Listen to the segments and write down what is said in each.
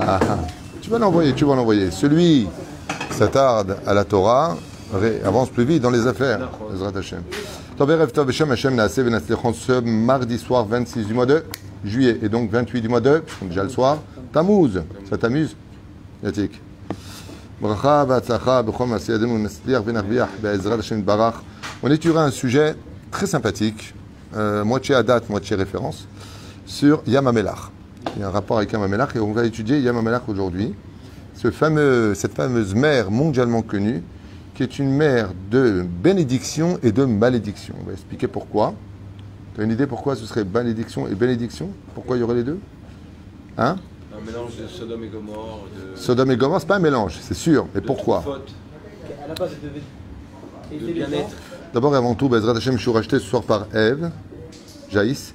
Ah, ah. Tu vas l'envoyer, tu vas l'envoyer. Celui qui s'attarde à la Torah avance plus vite dans les affaires. Ezrat Hashem. Tov Tov Hashem Hashem Naaseh ce mardi soir 26 du mois de juillet et donc 28 du mois de, déjà le soir, Tammuz. Ça t'amuse Yatik? Hashem Barach. On étudiera un sujet très sympathique, euh, moitié à date, moitié référence, sur Yam HaMelach. Il y a un rapport avec Yam HaMelach et on va étudier Yam HaMelach aujourd'hui. Ce fameux, cette fameuse mer mondialement connue, qui est une mer de bénédiction et de malédiction. On va expliquer pourquoi. Tu as une idée pourquoi ce serait malédiction et bénédiction? Pourquoi il y aurait les deux? Hein? Un mélange de Sodome et Gomorre, de. Sodome et Gomorrhe, c'est pas un mélange, c'est sûr. Mais de pourquoi? À la base, devait de. D'abord avant tout, Bezrat Hashem, je suis racheté ce soir par Eve, Jaïs,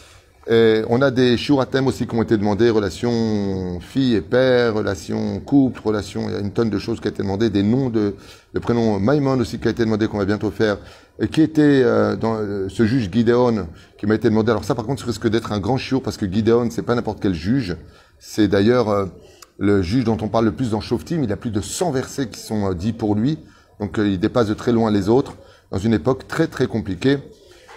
Euh, on a des shiur à aussi qui ont été demandés, relations fille et père, relations couple, relations, il y a une tonne de choses qui ont été demandées, des noms de, le prénom Maïmon aussi qui a été demandé, qu'on va bientôt faire, et qui était euh, dans euh, ce juge Gideon qui m'a été demandé. Alors ça par contre, ça risque d'être un grand shiur parce que Gideon, c'est pas n'importe quel juge, c'est d'ailleurs euh, le juge dont on parle le plus dans Shoftim, il a plus de 100 versets qui sont euh, dits pour lui, donc euh, il dépasse de très loin les autres, dans une époque très très compliquée.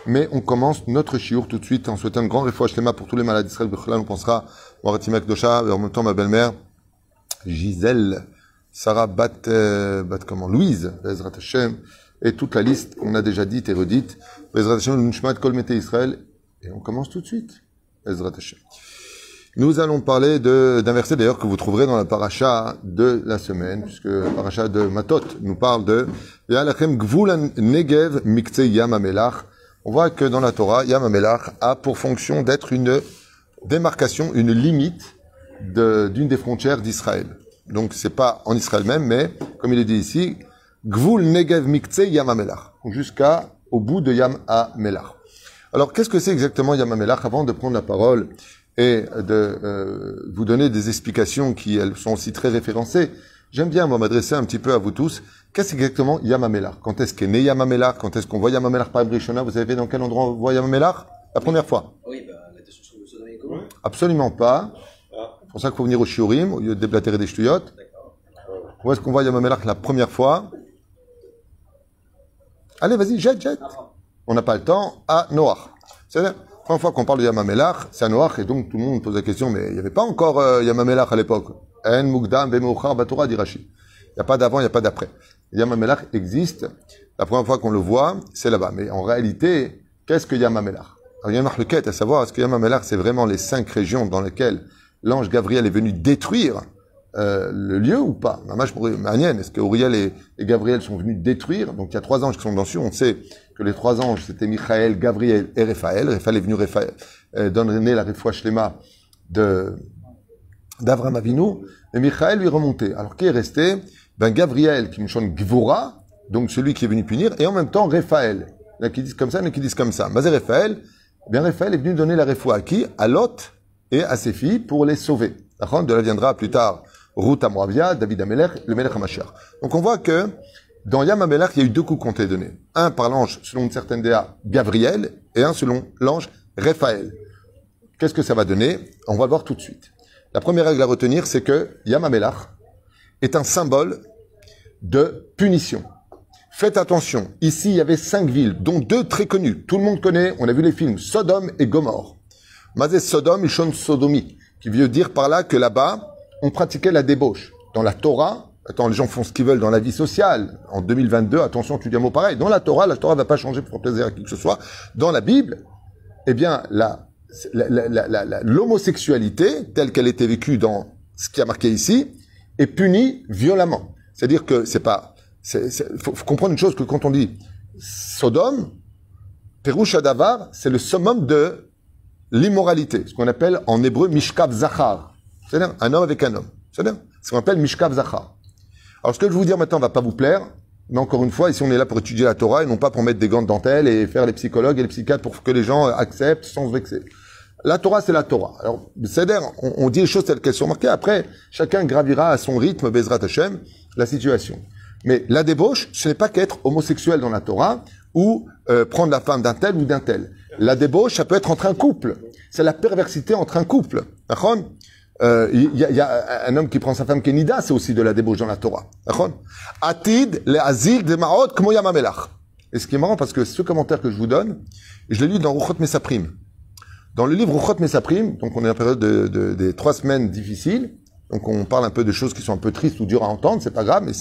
Mais on commence notre chiour tout de suite en souhaitant un grand refouach lema pour tous les malades d'Israël. On pensera au Ratimek Dosha, et en même temps ma belle-mère, Gisèle, Sarah Bat, euh, Bat comment, Louise, Bezrat Hashem, et toute la liste qu'on a déjà dite et redite. Bezrat Hashem, Nishmat Kol Mete Israël. Et on commence tout de suite. Bezrat Hashem. Nous allons parler d'un verset d'ailleurs que vous trouverez dans la paracha de la semaine, puisque la paracha de Matot nous parle de Ve'alachem gvul negev mikze yam hamelach. On voit que dans la Torah, Yam HaMelach a pour fonction d'être une démarcation, une limite d'une des frontières d'Israël. Donc c'est pas en Israël même, mais comme il est dit ici, Gvul Negev Mikze Yam HaMelach, jusqu'à au bout de Yam HaMelach. Alors qu'est-ce que c'est exactement Yam HaMelach Avant de prendre la parole et de euh, vous donner des explications qui elles sont aussi très référencées, j'aime bien m'adresser un petit peu à vous tous. Qu'est-ce exactement Yam HaMelach Quand est-ce qu'est né Yam HaMelach Quand est-ce qu'on voit Yam HaMelach par Brishona? Vous savez dans quel endroit on voit Yam HaMelach La première fois? Oui, bah, la destruction de Sodome et Gomorrhe. Absolument pas. C'est pour ça qu'il faut venir au Shiurim au lieu de déblatérer des ch'touillottes. Où est-ce qu'on voit Yam HaMelach la première fois? Allez, vas-y, jette, jette. On n'a pas le temps. À Noach. C'est la première fois qu'on parle de Yam HaMelach, c'est à Noach, et donc tout le monde pose la question, mais il n'y avait pas encore euh, à l'époque. En Mugdam Vemeuchar Batora dit Rashi. Il n'y a pas d'avant, il n'y a pas d'après. Yam HaMelach existe. La première fois qu'on le voit, c'est là-bas. Mais en réalité, qu'est-ce que Yam HaMelach Alors, il y a à savoir, est-ce que Yam HaMelach, c'est vraiment les cinq régions dans lesquelles l'ange Gabriel est venu détruire euh, le lieu ou pas? Est-ce que Uriel et, Gabriel sont venus détruire? Donc il y a trois anges qui sont dessus. On sait que les trois anges, c'était Michael, Gabriel et Raphaël. Raphaël est venu euh, donner la refouach Shlema de d'Avram Avinu, et Michael lui remonté. Alors qui est resté? Ben Gabriel qui me chante Gvura, donc celui qui est venu punir, et en même temps Raphaël. Il qui disent comme ça, il qui disent comme ça. Mais Raphaël, eh bien Raphaël est venu donner la refoua à qui? À Lot et à ses filles pour les sauver. De là viendra plus tard Ruth Amoravia, David Amelech, le Melech HaMashiach. Donc on voit que dans Yam Amelech, il y a eu deux coups qui ont été donnés. Un par l'ange, selon une certaine DA, Gabriel, et un selon l'ange Raphaël. Qu'est-ce que ça va donner? On va le voir tout de suite. La première règle à retenir, c'est que Yam est un symbole de punition. Faites attention, ici il y avait cinq villes, dont deux très connues. Tout le monde connaît, on a vu les films, Sodome et Gomorre. Mazé Sodome, Ishon Sodomi, qui veut dire par là que là-bas, on pratiquait la débauche. Dans la Torah, attends, les gens font ce qu'ils veulent dans la vie sociale. En 2022, attention, tu dis un mot pareil. Dans la Torah, la Torah ne va pas changer pour plaisir à qui que ce soit. Dans la Bible, eh bien, la, la- la- l'homosexualité, telle qu'elle était vécue dans ce qui a marqué ici, est punie violemment. C'est-à-dire que c'est pas, c'est- faut, faut comprendre une chose que quand on dit Sodome, Perush Adavar, c'est le summum de l'immoralité, ce qu'on appelle en hébreu Mishkav Zachar. C'est-à-dire un homme avec un homme. C'est-à-dire ce qu'on appelle Mishkav Zachar. Alors ce que je vais vous dire maintenant va pas vous plaire, Mais encore une fois, ici on est là pour étudier la Torah et non pas pour mettre des gants de dentelle et faire les psychologues et les psychiatres pour que les gens acceptent sans se vexer. La Torah, c'est la Torah. Alors, c'est-à-dire, on, on dit les choses telles qu'elles sont marquées. Après, chacun gravira à son rythme, Bezrat Hashem, la situation. Mais la débauche, ce n'est pas qu'être homosexuel dans la Torah ou euh, prendre la femme d'un tel ou d'un tel. La débauche, ça peut être entre un couple. C'est la perversité entre un couple. D'accord euh, Il y, a- y a un homme qui prend sa femme Kenida, c'est aussi de la débauche dans la Torah. Atid, le azil de Maot. Et ce qui est marrant, parce que ce commentaire que je vous donne, je l'ai lu dans Ruchot Mesaprim. Dans le livre Ruchot Mesaprim, donc on est en période de, de- des trois semaines difficiles, donc on parle un peu de choses qui sont un peu tristes ou dures à entendre, c'est pas grave, mais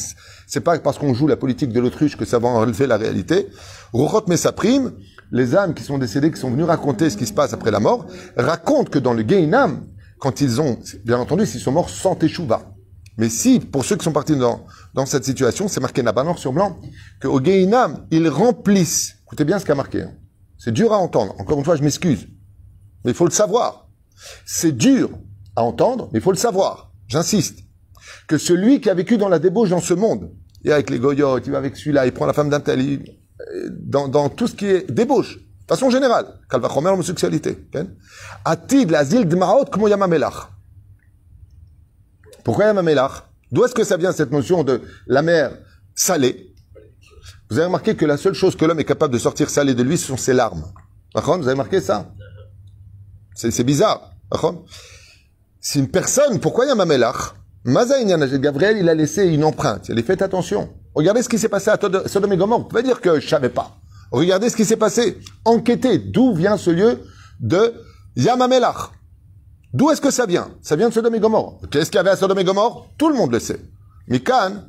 c'est- pas parce qu'on joue la politique de l'autruche que ça va enlever la réalité. Ruchot Mesaprim, les âmes qui sont décédées, qui sont venues raconter ce qui se passe après la mort, racontent que dans le Gehinam, quand ils ont, bien entendu, s'ils sont morts sans teshuva. Mais si, pour ceux qui sont partis dans, dans cette situation, c'est marqué là-bas noir sur blanc, qu'au Gehinam, ils remplissent. Écoutez bien ce qu'a marqué. hein. C'est dur à entendre. Encore une fois, je m'excuse. Mais il faut le savoir. C'est dur à entendre, mais il faut le savoir. J'insiste. Que celui qui a vécu dans la débauche dans ce monde, et avec les goyotes, il va avec celui-là, il prend la femme d'un tel, dans, tout ce qui est débauche, de façon générale, Kalvachomer, l'homosexualité, ok? Atid, l'asile de Maot, comme Yamamelach. Pourquoi Yamamelach D'où est-ce que ça vient cette notion de la mer salée? Vous avez remarqué que la seule chose que l'homme est capable de sortir salé de lui, ce sont ses larmes. Vous avez remarqué ça? C'est c'est bizarre. Si une personne, pourquoi Yamamelach Gabriel, il a laissé une empreinte. Il a faites attention. Regardez ce qui s'est passé à Sodome et Gomorre. Vous pouvez dire que je savais pas. Regardez ce qui s'est passé. Enquêtez. D'où vient ce lieu de Yamamelach? D'où est-ce que ça vient? Ça vient de Sodome et Gomorre. Qu'est-ce qu'il y avait à Sodome et Gomorre? Tout le monde le sait. Mikan,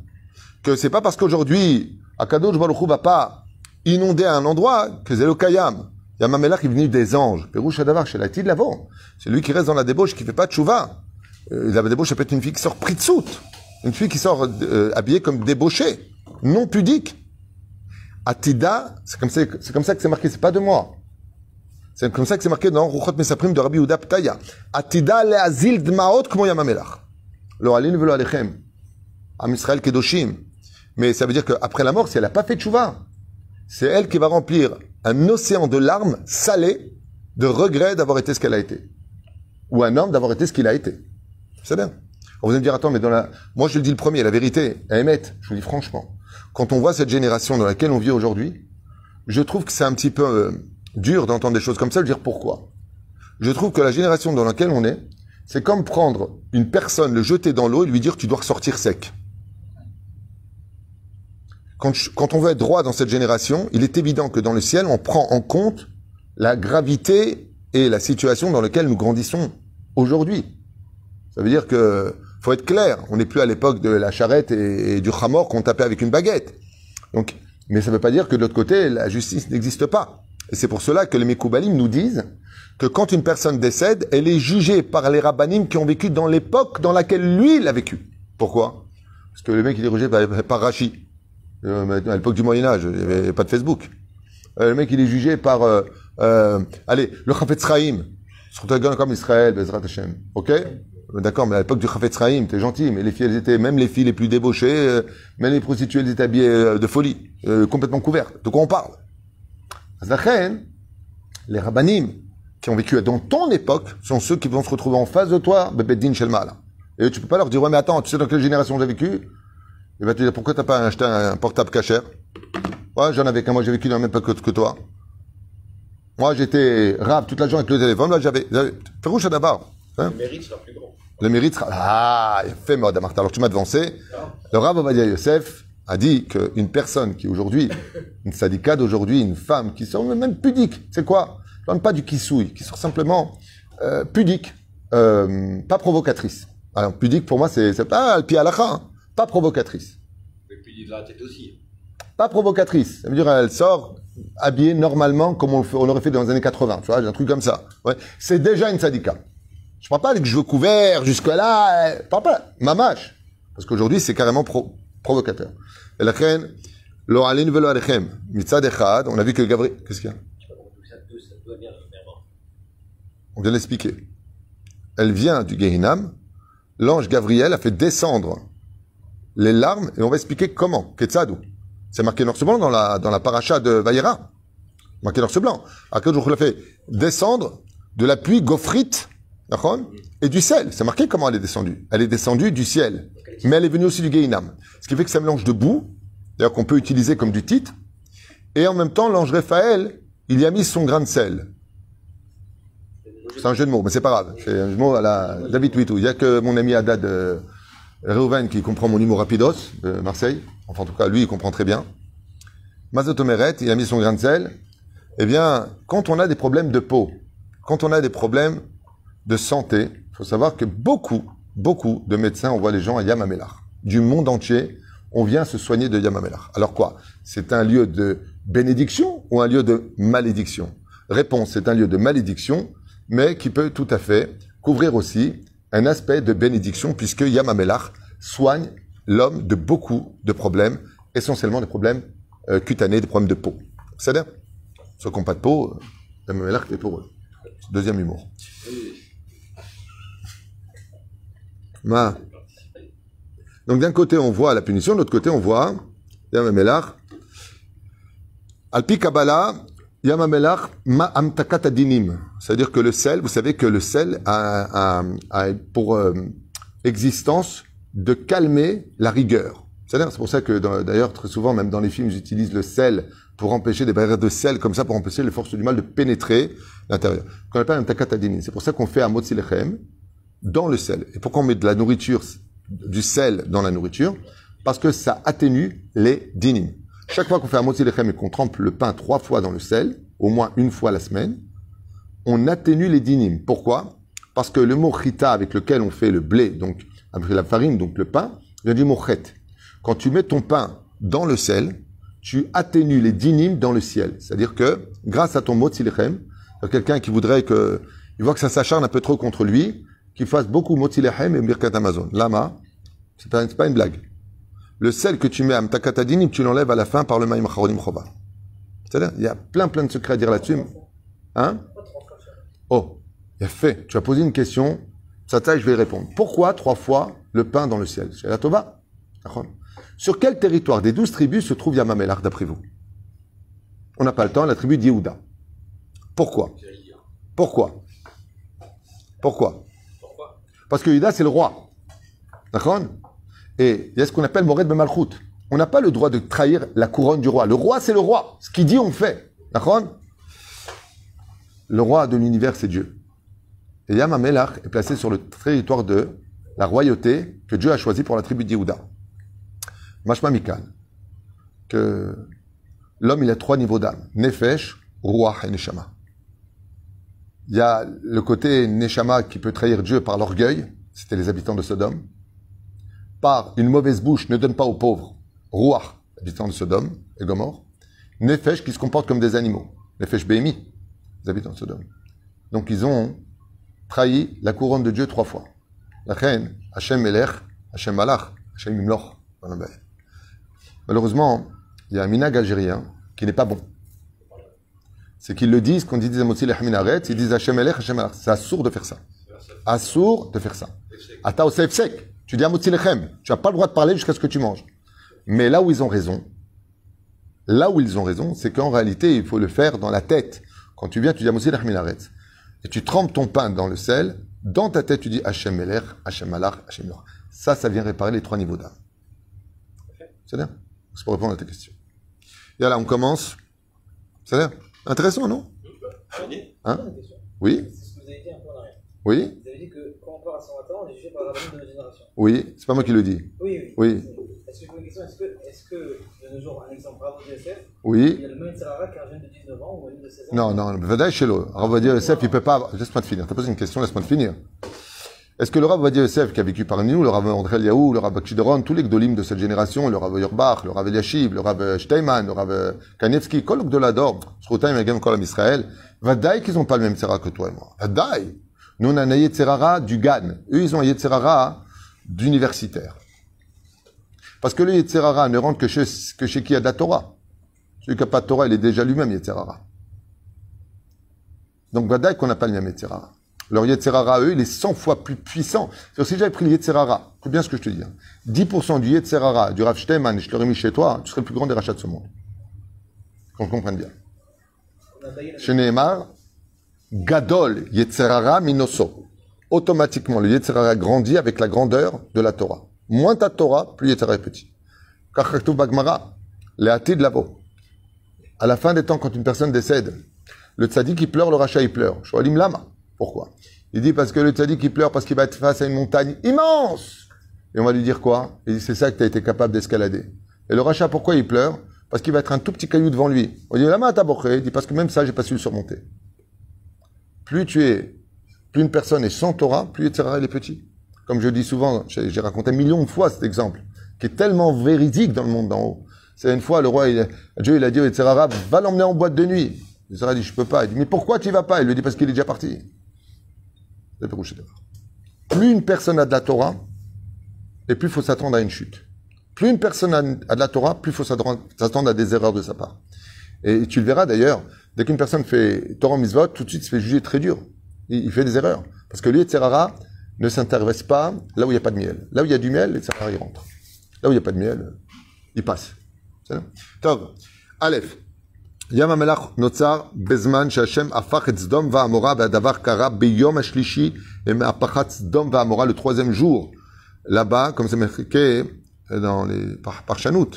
que c'est pas parce qu'aujourd'hui, Akadosh Baruch Hu va pas inonder un endroit que c'est le Kayam. Yamamelach est venu des anges. Pérouche Adavar, chez la de l'avant. C'est lui qui reste dans la débauche, qui fait pas de chouva. Euh, la débauche, ça peut être une fille qui sort pritsout. Une fille qui sort euh, habillée comme débauchée, non pudique. Atida, c'est comme c'est comme ça que c'est marqué, c'est pas de moi. C'est comme ça que c'est marqué dans Ruchot Mesaprim de Rabbi Yehuda Ptaya. Atida le'azil dmaot kmo yamamelach. Lo alin velo alechem. Am Israël kedoshim. Mais ça veut dire qu'après la mort, si elle n'a pas fait tchouva, c'est elle qui va remplir un océan de larmes salées de regrets d'avoir été ce qu'elle a été. Ou un homme d'avoir été ce qu'il a été. C'est bien. On vous allez me dire, attends, mais dans la, moi je le dis le premier, la vérité, à émettre, je vous le dis franchement, quand on voit cette génération dans laquelle on vit aujourd'hui, je trouve que c'est un petit peu euh, dur d'entendre des choses comme ça, de dire pourquoi. Je trouve que la génération dans laquelle on est, c'est comme prendre une personne, le jeter dans l'eau et lui dire tu dois ressortir sec. Quand, quand on veut être droit dans cette génération, il est évident que dans le ciel, on prend en compte la gravité et la situation dans laquelle nous grandissons aujourd'hui. Ça veut dire que faut être clair. On n'est plus à l'époque de la charrette et, du chamor qu'on tapait avec une baguette. Donc, mais ça ne veut pas dire que de l'autre côté, la justice n'existe pas. Et c'est pour cela que les Mekoubalim nous disent que quand une personne décède, elle est jugée par les rabbinim qui ont vécu dans l'époque dans laquelle lui, il a vécu. Pourquoi? Parce que le mec, il est jugé par, par Rachi. Euh, à l'époque du Moyen-Âge, il n'y avait pas de Facebook. Euh, le mec, il est jugé par... euh, allez, le Chafetz gars comme Israël, Bezrat Hashem. Ok? D'accord, mais à l'époque du Chafetz Chaim, t'es gentil, mais les filles, elles étaient, même les filles les plus débauchées, même les prostituées, elles étaient habillées de folie, complètement couvertes. De quoi on parle? Les rabbinim qui ont vécu dans ton époque sont ceux qui vont se retrouver en face de toi, Bebeddin Shelma, là. Et tu peux pas leur dire, ouais, mais attends, tu sais dans quelle génération j'ai vécu? Il va te dire, pourquoi t'as pas acheté un portable cachère Ouais, j'en avais qu'un, moi j'ai vécu dans la même époque que toi. Moi, j'étais rave toute la journée avec le téléphone. Là, j'avais, Farouche d'abord. Hein? Le mérite sera plus grand. Le mérite sera, ah, fait mode. Alors, tu m'as devancé. Le Rav Ovadia Yosef a dit qu'une personne qui aujourd'hui, une sadika d'aujourd'hui, une femme qui sort même pudique, c'est quoi? Je parle pas du kissouille, qui sort simplement, euh, pudique, euh, pas provocatrice. Alors, pudique pour moi, c'est, pas le pied à la fin, pas provocatrice. Et puis de la tête aussi. Pas provocatrice. Ça veut dire, elle sort habillée normalement comme on, le fait- on l'aurait fait dans les années 80. Tu vois, un truc comme ça. Ouais. C'est déjà une sadika. Je parle pas avec cheveux couverts jusque-là. euh, Je parle pas. Mamache. Parce qu'aujourd'hui, c'est carrément pro- provocateur. Et la reine, lo alin velo alechem. Mitzad echad. On a vu que Gabriel, qu'est-ce qu'il y a? On vient l'expliquer. Elle vient du Gehinam. L'ange Gabriel a fait descendre les larmes et on va expliquer comment. Ketzadou. C'est marqué noir sur blanc dans la, dans la paracha de Vayera. Marqué noir sur blanc. Akadosh l'a fait descendre de la pluie d'accord et du sel. C'est marqué comment elle est descendue. Elle est descendue du ciel. Mais elle est venue aussi du Gehinam. Ce qui fait que c'est un mélange de boue, d'ailleurs qu'on peut utiliser comme du titre. Et en même temps, l'ange Raphaël, il y a mis son grain de sel. C'est un jeu de mots, mais c'est pas grave. C'est un jeu de mots à la David. Il y a que mon ami Haddad euh, Reuven qui comprend mon humour rapidos de Marseille. Enfin, en tout cas, lui, il comprend très bien. Mazotomeret, il a mis son grain de sel. Eh bien, quand on a des problèmes de peau, quand on a des problèmes de santé, il faut savoir que beaucoup, beaucoup de médecins envoient les gens à Yamamelar. Du monde entier, on vient se soigner de Yamamelar. Alors quoi? C'est un lieu de bénédiction ou un lieu de malédiction? Réponse, c'est un lieu de malédiction, mais qui peut tout à fait couvrir aussi un aspect de bénédiction, puisque Yamamelar soigne l'homme de beaucoup de problèmes, essentiellement des problèmes euh, cutanés, des problèmes de peau. C'est-à-dire, ceux qui n'ont pas de peau, Yamamelar est pour eux. Deuxième humour. Ma. Donc d'un côté on voit la punition, de l'autre côté on voit Yamamelach. Alpi Kabbalah, Yamamelach ma amtakat adinim. C'est-à-dire que le sel, vous savez que le sel a, a- a pour euh, existence de calmer la rigueur. C'est-à-dire, c'est pour ça que d'ailleurs très souvent, même dans les films, j'utilise le sel pour empêcher des barrières de sel comme ça, pour empêcher les forces du mal de pénétrer l'intérieur. Qu'on appelle un takat adinim. C'est pour ça qu'on fait un dans le sel. Et pourquoi on met de la nourriture, du sel dans la nourriture? Parce que ça atténue les dinim. Chaque fois qu'on fait un motzi lechem et qu'on trempe le pain trois fois dans le sel, au moins une fois la semaine, on atténue les dinim. Pourquoi? Parce que le mot chita avec lequel on fait le blé, donc avec la farine, donc le pain, vient du mot chet. Quand tu mets ton pain dans le sel, tu atténues les dinim dans le ciel. C'est-à-dire que grâce à ton mot lechem, quelqu'un qui voudrait que, il voit que ça s'acharne un peu trop contre lui, qu'il fasse beaucoup motzi lechem et birkat Amazon. Lama, c'est pas, pas une blague. Le sel que tu mets à mtakatadinim, tu l'enlèves à la fin par le maïm charonim chova. C'est-à-dire, il y a plein plein de secrets à dire là-dessus. Hein? Oh, il a fait. Tu as posé une question. Ça taille, je vais y répondre. Pourquoi trois fois le pain dans le ciel? C'est la Sur quel territoire des douze tribus se trouve Yamamelar, d'après vous? On n'a pas le temps, la tribu d'Yehuda. Pourquoi Pourquoi? Pourquoi? Pourquoi? Parce que Yehuda, c'est le roi. D'accord? Et il y a ce qu'on appelle Mored Bemalchut. On n'a pas le droit de trahir la couronne du roi. Le roi, c'est le roi. Ce qu'il dit, on fait. D'accord? Le roi de l'univers, c'est Dieu. Et Yamamelach est placé sur le territoire de la royauté que Dieu a choisi pour la tribu d'Yehuda. Mashma Mikan. Que l'homme, il a trois niveaux d'âme. Nefesh, Ruach et Neshama. Il y a le côté Neshama qui peut trahir Dieu par l'orgueil. C'était les habitants de Sodome. Par une mauvaise bouche, ne donne pas aux pauvres. Ruach, habitants de Sodome et Gomorre. Nefesh qui se comportent comme des animaux. Nefesh Behemi, les habitants de Sodome. Donc ils ont trahi la couronne de Dieu trois fois. La reine, Hachem Melech, Hachem Malach, Hachem Imloch. Malheureusement, il y a un minag algérien qui n'est pas bon. C'est qu'ils le disent, quand ils disent Motzi Lechem Aret, ils disent Hachem Melech, Hachem Malach. C'est assourd de faire ça. Assourd de faire ça. Ata Osef. Tu dis Motzi Lechem. Tu n'as pas le droit de parler jusqu'à ce que tu manges. Mais là où ils ont raison, là où ils ont raison, c'est qu'en réalité, il faut le faire dans la tête. Quand tu viens, tu dis Motzi Lechem Aret. Et tu trempes ton pain dans le sel. Dans ta tête, tu dis Hachem Melech, Hachem Malach, Hachem Loch. Ça, ça vient réparer les trois niveaux d'âme. C'est bien C'est pour répondre à ta question. Et là, on commence. C'est bien Intéressant, non? Hein? Oui Oui Vous avez dit que quand on part à 120 ans, on est jugé par la de notre génération. Oui C'est pas moi qui le dis. Oui, oui. Oui. Est-ce que je une question Est-ce que, est-ce que, de nos jours, un exemple bravo de SF, il Oui y a le même Sarara qu'un jeune de 19 ans ou un jeune de 16 ans? Non, non, Vadaï Shelo. Rav Vadia Yosef, il peut pas. Laisse-moi te finir. T'as posé une question, laisse-moi te finir. Est-ce que le Rav Yosef, qui a vécu parmi nous, le Rav André Eliaou, le Rav Chidoron, tous les Gdolim de cette génération, le Rav Yorbach, le Rav Eliashiv, le Rav Steinman, le Rav Kanievski, Kolok de l'Ador, Sroutaim et Kolam Israël, Vadaï qu'ils ont pas le même que toi et moi. Vadaï. Nous, on a un Yetzerara du GAN. Eux, ils ont un Yetzerara d'universitaire. Parce que le Yetzerara ne rentre que chez, que chez qui a de la Torah. Celui qui n'a pas de Torah, il est déjà lui-même Yetzerara. Donc, Vadaï qu'on n'a pas le même Yetzerara. Leur Yetzerara, eux, il est 100 fois plus puissant. C'est-à-dire, si j'avais pris le Yetzerara, écoute bien ce que je te dis, hein. 10% du Yetzerara, du Rav Steinman, je l'aurais mis chez toi, tu serais le plus grand des rachats de ce monde. Qu'on comprenne bien. Chez Nehemar, Gadol Yetzerara Minoso. Automatiquement, le Yetzerara grandit avec la grandeur de la Torah. Moins ta Torah, plus Yetzerara est petit. Car Chakhtouv Bagmara, de lavo. À la fin des temps, quand une personne décède, le tzaddik il pleure, le rachat il pleure. Shoalim Lama. Pourquoi? Il dit parce que le tzaddik il pleure parce qu'il va être face à une montagne immense. Et on va lui dire quoi? Il dit c'est ça que tu as été capable d'escalader. Et le rachat, pourquoi il pleure? Parce qu'il va être un tout petit caillou devant lui. On dit Lama taboché. Il dit parce que même ça, j'ai pas su le surmonter. Plus tu es, plus une personne est sans Torah, plus Yetzirah il est petit. Comme je dis souvent, j'ai raconté un million de fois cet exemple, qui est tellement véridique dans le monde d'en haut. C'est une fois, le roi, Dieu, il a dit au Yetzirah, va l'emmener en boîte de nuit. Yetzirah dit, je peux pas. Il dit, mais pourquoi tu vas pas? Il lui dit, parce qu'il est déjà parti. Le. Plus une personne a de la Torah, et plus il faut s'attendre à une chute. Plus une personne a de la Torah, plus il faut s'attendre à des erreurs de sa part. Et tu le verras d'ailleurs, dès qu'une personne fait Torah Mitzvot, tout de suite il se fait juger très dur. Il, il fait des erreurs. Parce que lui, Yetzerara, ne s'intéresse pas là où il n'y a pas de miel. Là où il y a du miel, Yetzerara, il rentre. Là où il n'y a pas de miel, il passe. C'est ça Tov. Aleph. ים המלח נוצר בזמן שהשם הפך את סדום ועמורה והדבר קרה ביום השלישי מהפכת סדום ועמורה le troisième jour. Là-bas, comme c'est marqué dans les par, parchanout,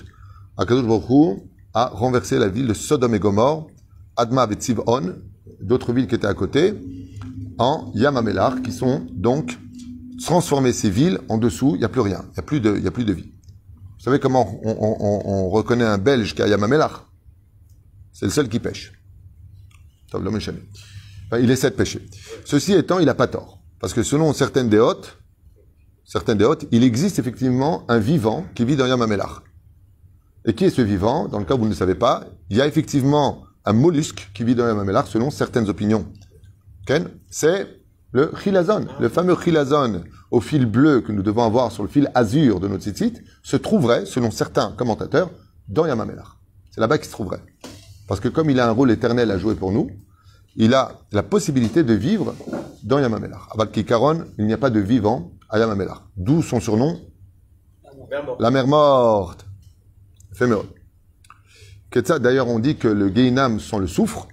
Akadosh Baruch Hu a renversé la ville de Sodome et Gomorre, Adma et Tzivon, d'autres villes qui étaient à côté, en Yamamelar, qui sont donc transformé ces villes en dessous, il n'y a plus rien, il n'y a, plus de- y a plus de vie. Vous savez comment on, on- on- on reconnaît un Belge qui a Yamamelar C'est le seul qui pêche. Il essaie de pêcher. Ceci étant, il n'a pas tort. Parce que selon certaines déotes, certaines déotes, il existe effectivement un vivant qui vit dans Yamamelar. Et qui est ce vivant? Dans le cas où vous ne le savez pas, il y a effectivement un mollusque qui vit dans Yamamelar selon certaines opinions. C'est le chilazone, le fameux chilazone au fil bleu que nous devons avoir sur le fil azur de notre site, se trouverait, selon certains commentateurs, dans Yamamelar. C'est là-bas qu'il se trouverait. Parce que comme il a un rôle éternel à jouer pour nous, il a la possibilité de vivre dans Yamamelar. À Kikaron, il n'y a pas de vivant à Yamamelar. D'où son surnom, la mer morte. Féméol. Ketsa, d'ailleurs, on dit que le Geinam sent le soufre.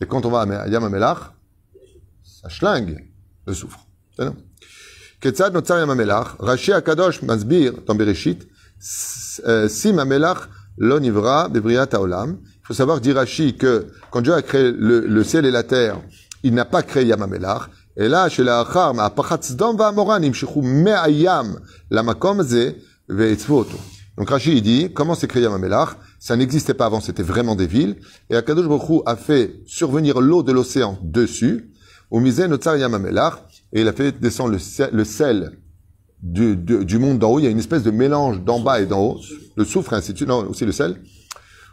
Et quand on va à Yamamelach, ça schlingue le soufre. C'est ça Ketzad notzar Yamamelach, Rashi Akadosh Masbir dans Bereshit, S- euh, Sim Amelach lo nivra bebriat haolam. Il faut savoir, dit Rashi, que quand Dieu a créé le, le ciel et la terre, il n'a pas créé Yamamelach. Et là, chez la Achar, מהפחת סדום ועמורה נמשכו מהים למקום הזה והצבו אותו. Donc Rashi il dit, comment s'est créé Yamamelach Ça n'existait pas avant, c'était vraiment des villes. Et Akadosh Baruch a fait survenir l'eau de l'océan dessus, au misé Notsar Yamamelar, et il a fait descendre le sel, le sel du, du, du, monde d'en haut. Il y a une espèce de mélange d'en bas et d'en haut, le soufre ainsi de suite, non, aussi le sel.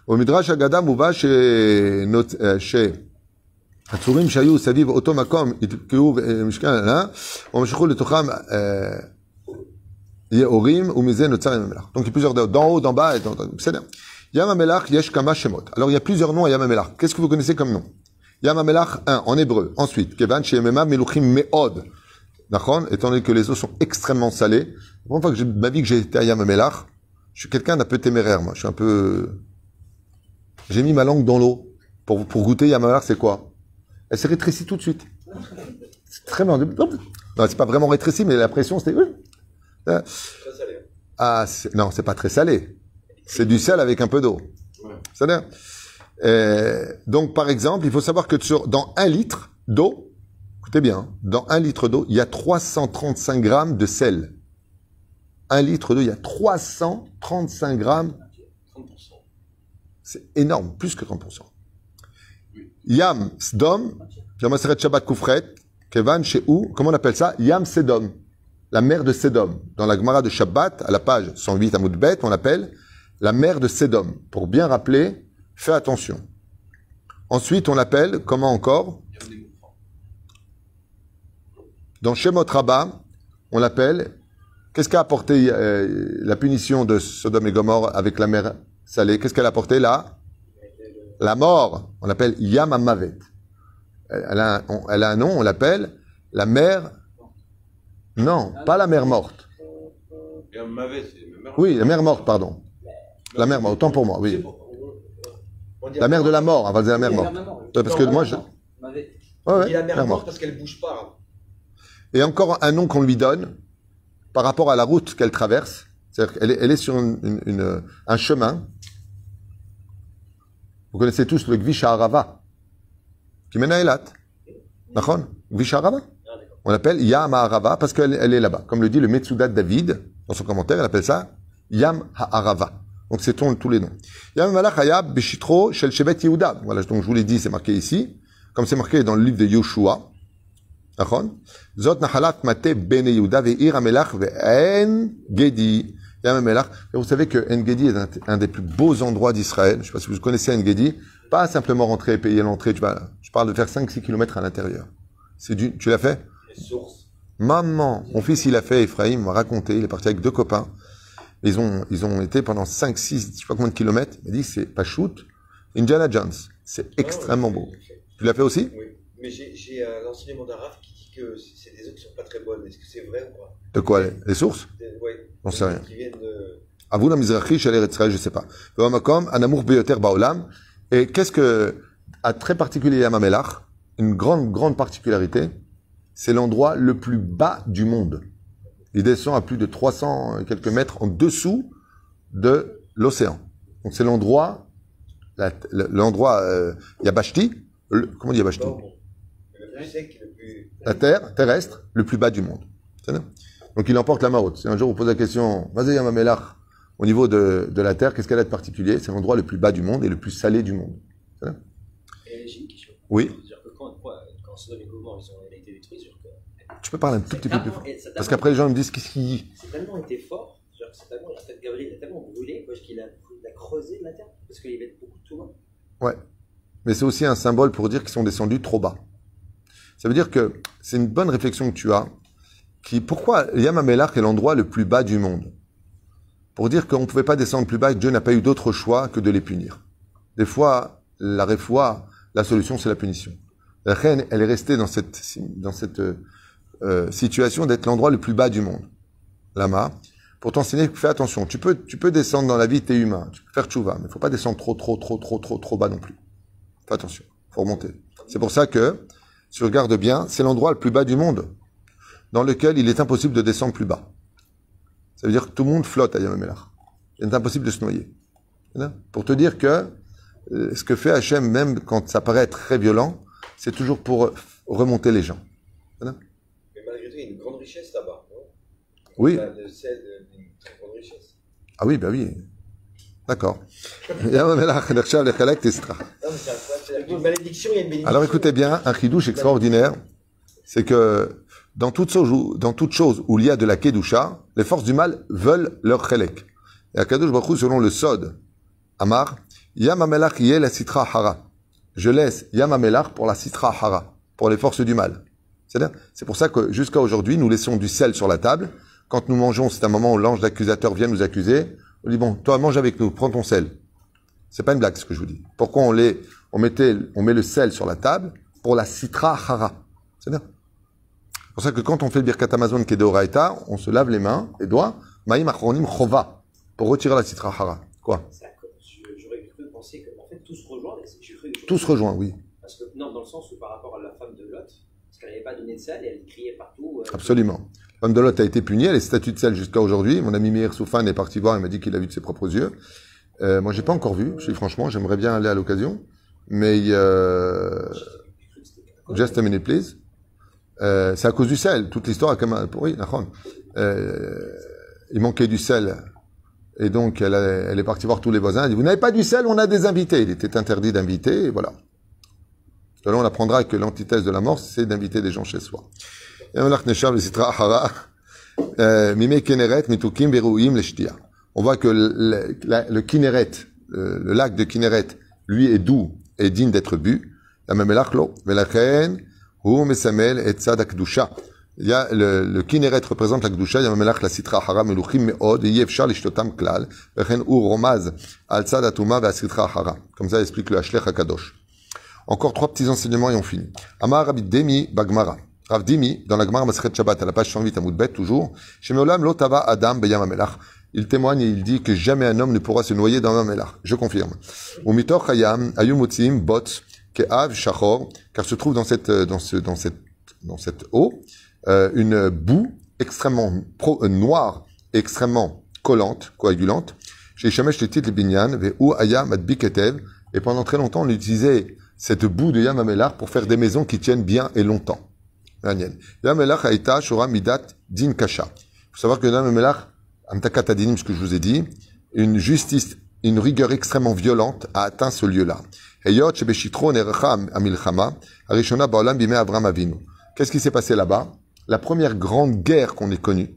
Au Midrash Agada Mouva chez, euh, chez Hatsurim Shayou Saviv Otomakom Itkeuv euh, Mishkan, hein, on le Tocham, euh, Yehorim, ou Misé Notsar Yamamelar. Donc il y a plusieurs d'en haut, d'en bas et d'en haut. Yamamelach Yeshkama Shemot. Alors il y a plusieurs noms à Yamamelach. Qu'est-ce que vous connaissez comme nom? Yamamelach 1 en hébreu. Ensuite, Kevan Shemema Meluchim Meod. Nachon, étant donné que les eaux sont extrêmement salées. La première fois que j'ai ma vie que j'ai été à Yamamelach, je suis quelqu'un d'un peu téméraire, moi. Je suis un peu. J'ai mis ma langue dans l'eau pour, pour goûter Yamamelach, c'est quoi? Elle s'est rétrécie tout de suite. C'est très bien. Non, c'est pas vraiment rétréci, mais la pression, c'était. Euh, ah, non, c'est pas très salé. C'est du sel avec un peu d'eau. Ouais. C'est-à-dire, euh, donc, par exemple, il faut savoir que sur, dans un litre d'eau, écoutez bien, hein, dans un litre d'eau, il y a 335 grammes de sel. Un litre d'eau, il y a 335 grammes. 30%. C'est énorme, plus que 30%. Yam Sdom, Yamaseret Shabbat Koufret, Kevan Shehu, comment on appelle ça? Yam Sedom, la mer de Sedom. Dans la Gemara de Shabbat, à la page 108 à Moudbet, on l'appelle la mer de Sedom. Pour bien rappeler, fais attention. Ensuite, on l'appelle, comment encore? Dans Shemot Rabbah, on l'appelle, qu'est-ce qu'a apporté euh, la punition de Sodome et Gomorre avec la mer salée? Qu'est-ce qu'elle a apporté là? La mort. On l'appelle Yam Amavet. Elle, a un, on- elle a un nom, on l'appelle La mer, non, pas la mer morte. Mère. Oui, la mer morte, pardon. La mer morte, autant pour moi, oui. La mer de la mort, on va dire la mer morte. Ouais, parce que moi, je... Ouais, la mer mer morte parce qu'elle bouge pas. Et encore un nom qu'on lui donne par rapport à la route qu'elle traverse. C'est-à-dire qu'elle est, elle est sur une- une- une- un chemin. Vous connaissez tous le Gvish Arava, qui mène à Elat. D'accord? Gvish Arava. On l'appelle Yam Ha'arava parce qu'elle elle est là-bas. Comme le dit le Metsudat David dans son commentaire, il appelle ça Yam Ha'arava. Donc c'est ton- tous les noms. Yam Malach Hayab Beshitro Shel Shevet Yehuda. Voilà, donc je vous l'ai dit, c'est marqué ici. Comme c'est marqué dans le livre de Yoshua. D'accord? Zot Nahalat Mate Ben Yehuda Ve'ir Amelach Ve'en Gedi. Yam Amelach. Et vous savez que En Gedi est un, un des plus beaux endroits d'Israël. Je ne sais pas si vous connaissez En Gedi. Pas simplement rentrer et payer l'entrée. Tu vas, je parle de faire 5-6 km à l'intérieur. C'est du, tu l'as fait? Les sources. Maman, mon fils, il a fait, Ephraim m'a raconté, il est parti avec deux copains. Ils ont, ils ont été pendant 5, 6, je sais pas combien de kilomètres. Il m'a dit, c'est pas shoot. Indiana Jones. C'est extrêmement beau. Tu l'as fait aussi? Oui, mais j'ai euh, l'enseignement d'un Raph qui dit que c'est des eaux qui sont pas très bonnes. Est-ce que c'est vrai ou pas? De quoi? Les, sources? Ouais. J'en sais rien. Viennent de. Avou Mizrachi, chez Israël, je sais pas. Un amour beyoter baolam. Et qu'est-ce que, à très particulier à Mamelach, une grande, grande particularité, c'est l'endroit le plus bas du monde. Il descend à plus de 300 et quelques mètres en dessous de l'océan. Donc c'est l'endroit, l'endroit, euh, Yabashti, le- comment on dit Yabashti? La terre terrestre le plus bas du monde. Donc il emporte la marotte. Si un jour vous posez la question, vas-y Yamamelach, au niveau de, de la terre, qu'est-ce qu'elle a de particulier? C'est l'endroit le plus bas du monde et le plus salé du monde. Et j'ai une question. Oui. C'est-à-dire que quand, quoi, quand Sodome et ils ont été détruits, Tu peux parler un tout petit peu plus fort. Parce qu'après les gens me disent qu'est-ce qu'il dit? C'est tellement été fort, que c'est tellement, en fait, Gabriel a tellement brûlé qu'il a, creusé la terre, parce qu'il y avait beaucoup de tout. Mais c'est aussi un symbole pour dire qu'ils sont descendus trop bas. Ça veut dire que c'est une bonne réflexion que tu as. Qui, pourquoi Yamamelach est l'endroit le plus bas du monde? Pour dire qu'on ne pouvait pas descendre plus bas et que Dieu n'a pas eu d'autre choix que de les punir. Des fois, la réfoua, la solution, c'est la punition. La reine, elle est restée dans cette, dans cette euh, situation d'être l'endroit le plus bas du monde. Lama, pour t'enseigner, fais attention. Tu peux, tu peux descendre dans la vie, t'es humain. Tu peux faire tchouva, mais faut pas descendre trop, trop, trop, trop, trop, trop bas non plus. Fais attention. Faut remonter. C'est pour ça que, si tu regardes bien, c'est l'endroit le plus bas du monde, dans lequel il est impossible de descendre plus bas. Ça veut dire que tout le monde flotte à Yamamelach. Il est impossible de se noyer. Pour te dire que euh, ce que fait Hachem, même quand ça paraît très violent, c'est toujours pour remonter les gens. Mais malgré tout, il y a une grande oui. Ah oui, ben oui. D'accord. Alors écoutez bien, un chidouche extraordinaire, c'est que dans toute, chose, dans toute chose où il y a de la kedusha, les forces du mal veulent leur chelek. Et à Kadosh selon le Sod, Amar, Yamamelach yé la sitra hara. Je laisse Yamamelach pour la sitra hara, pour les forces du mal. C'est-à-dire, c'est pour ça que jusqu'à aujourd'hui, nous laissons du sel sur la table. Quand nous mangeons, c'est un moment où l'ange d'accusateur vient nous accuser. On dit, bon, toi, mange avec nous, prends ton sel. C'est pas une blague, ce que je vous dis. Pourquoi on les, on mettait, on met le sel sur la table pour la citra hara. C'est-à-dire, c'est pour ça que quand on fait le birkat Amazon qui est de Horaïta, on se lave les mains, les doigts, maïm achronim chova, pour retirer la citra hara. Quoi? J'aurais cru penser que, en fait, tout se rejoint. c'est- se rejoint, oui. Parce que, non, dans le sens où par rapport à la femme de Lot, parce qu'elle n'avait pas donné de sel et elle criait partout. euh, Absolument. Femme de Lot a été punie, elle est statue de sel jusqu'à aujourd'hui. Mon ami Meir Soufan est parti voir, il m'a dit qu'il l'a vu de ses propres yeux. Euh, moi, j'ai pas encore vu, je dis franchement, j'aimerais bien aller à l'occasion. Mais, euh, just a minute, please. Euh, c'est à cause du sel. Toute l'histoire a comme oui. Euh, il manquait du sel. Et donc, elle, elle est partie voir tous les voisins. Elle dit, vous n'avez pas du sel, on a des invités. Il était interdit d'inviter, et voilà. De là, on apprendra que l'antithèse de la mort, c'est d'inviter des gens chez soi. Euh. On voit que le, la- le Kinneret, le, le lac de Kinneret, lui est doux et digne d'être bu. Il y a le, le Kinneret représente la Kdusha, il y a Melach la Sitra Hara Meluchim Meod, et Yevshar Lishtotam Klal, Vechen Ur Romaz, Al Tzad Atuma Sitra Hara. Comme ça, explique le Hashlech HaKadosh. Encore trois petits enseignements et on finit. Amar Rabbi Demi Bagmara. Rav Dimi, dans la Gemara Masret Shabbat, à la page 108 à Moudbet, toujours, chez Meolam Lotava Adam Beyam Amelach. Il témoigne et il dit que jamais un homme ne pourra se noyer dans Amelach. Je confirme. Ou Mitor Hayam, Ayumutzim, Bot, Ke'av, Shachor, car se trouve dans cette, euh, dans ce, dans cette, dans cette eau, euh, une boue extrêmement pro, euh, noire, extrêmement collante, coagulante. Chez Shemesh le titre Binyan, Ve'u Ayam Adbiketev, et pendant très longtemps, on utilisait cette boue de Yamamelach pour faire des maisons qui tiennent bien et longtemps. Yam Amelach aita shora midat din kasha. Il faut savoir que Yam Amelach, amtakat adinim, ce que je vous ai dit, une justice, une rigueur extrêmement violente a atteint ce lieu-là. Qu'est-ce qui s'est passé là-bas? La première grande guerre qu'on ait connue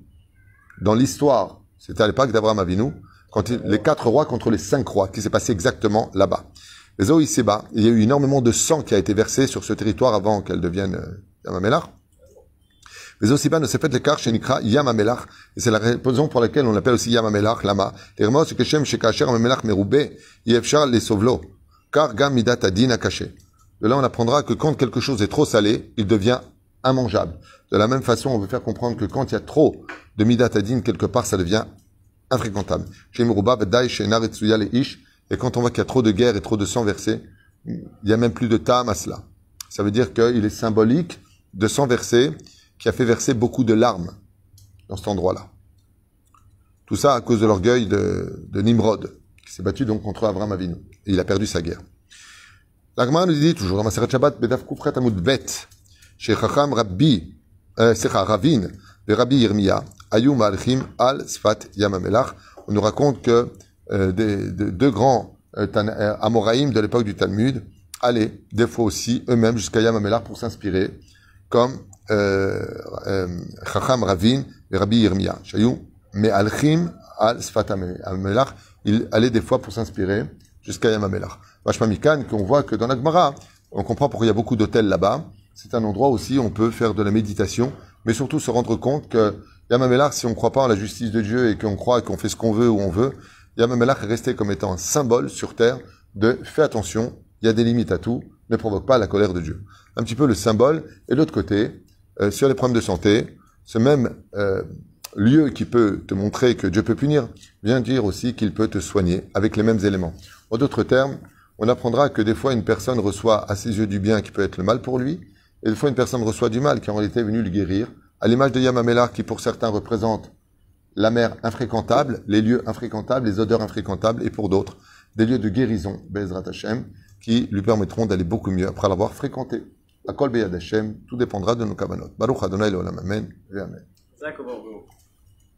dans l'histoire, c'était à l'époque d'Abraham Avinu, quand les quatre rois contre les cinq rois, qui s'est passé exactement là-bas. Les eaux ici-bas, il y a eu énormément de sang qui a été versé sur ce territoire avant qu'elle devienne euh, Yam HaMelach. Les Osiba ne s'est fait l'écart chez Nikra Yam HaMelach, et c'est la raison pour laquelle on l'appelle aussi Yam HaMelach, Lama. Que les car. De là, on apprendra que quand quelque chose est trop salé, il devient immangeable. De la même façon, on veut faire comprendre que quand il y a trop de Midat Adin quelque part, ça devient infréquentable. Ish, et quand on voit qu'il y a trop de guerre et trop de sang versé, il n'y a même plus de tam à cela. Ça veut dire qu'il est symbolique de sang versé qui a fait verser beaucoup de larmes dans cet endroit-là. Tout ça à cause de l'orgueil de, Nimrod, qui s'est battu donc contre Avram Avinu. Et il a perdu sa guerre. L'Agma nous dit toujours dans ma Shabbat, Bedaf Kufret Amud Bet, chez Chacham Rabbi, euh, Ravin, de Rabbi Yirmiya, Ayou Malchim Al Sfat Yam HaMelach. On nous raconte que euh, des, de- deux grands euh, euh, Amoraïm de l'époque du Talmud allaient des fois aussi eux-mêmes jusqu'à Yam HaMelach pour s'inspirer, comme euh, euh, Chacham Ravin et Rabbi Yirmiya. Shayou Me'alchim Al Sfat HaMelach. Ils allaient des fois pour s'inspirer jusqu'à Yam Mikan, qu'on voit que dans la Gemara, on comprend pourquoi il y a beaucoup d'hôtels là-bas. C'est un endroit aussi où on peut faire de la méditation, mais surtout se rendre compte que Yam HaMelach, si on ne croit pas en la justice de Dieu et qu'on croit qu'on fait ce qu'on veut où on veut, Yam HaMelach est resté comme étant un symbole sur terre de fais attention, il y a des limites à tout, ne provoque pas la colère de Dieu. Un petit peu le symbole. Et de l'autre côté, euh, sur les problèmes de santé, ce même euh, lieu qui peut te montrer que Dieu peut punir, vient dire aussi qu'il peut te soigner avec les mêmes éléments. En d'autres termes, on apprendra que des fois une personne reçoit à ses yeux du bien qui peut être le mal pour lui, et des fois une personne reçoit du mal qui en réalité est venu le guérir, à l'image de Yamamelar qui pour certains représente la mer infréquentable, les lieux infréquentables, les odeurs infréquentables, et pour d'autres, des lieux de guérison, Bezrat Hashem, qui lui permettront d'aller beaucoup mieux après l'avoir fréquenté. À Kol Beyad Hashem, tout dépendra de nos kavanot. Baruch Adonai Amen. Amen.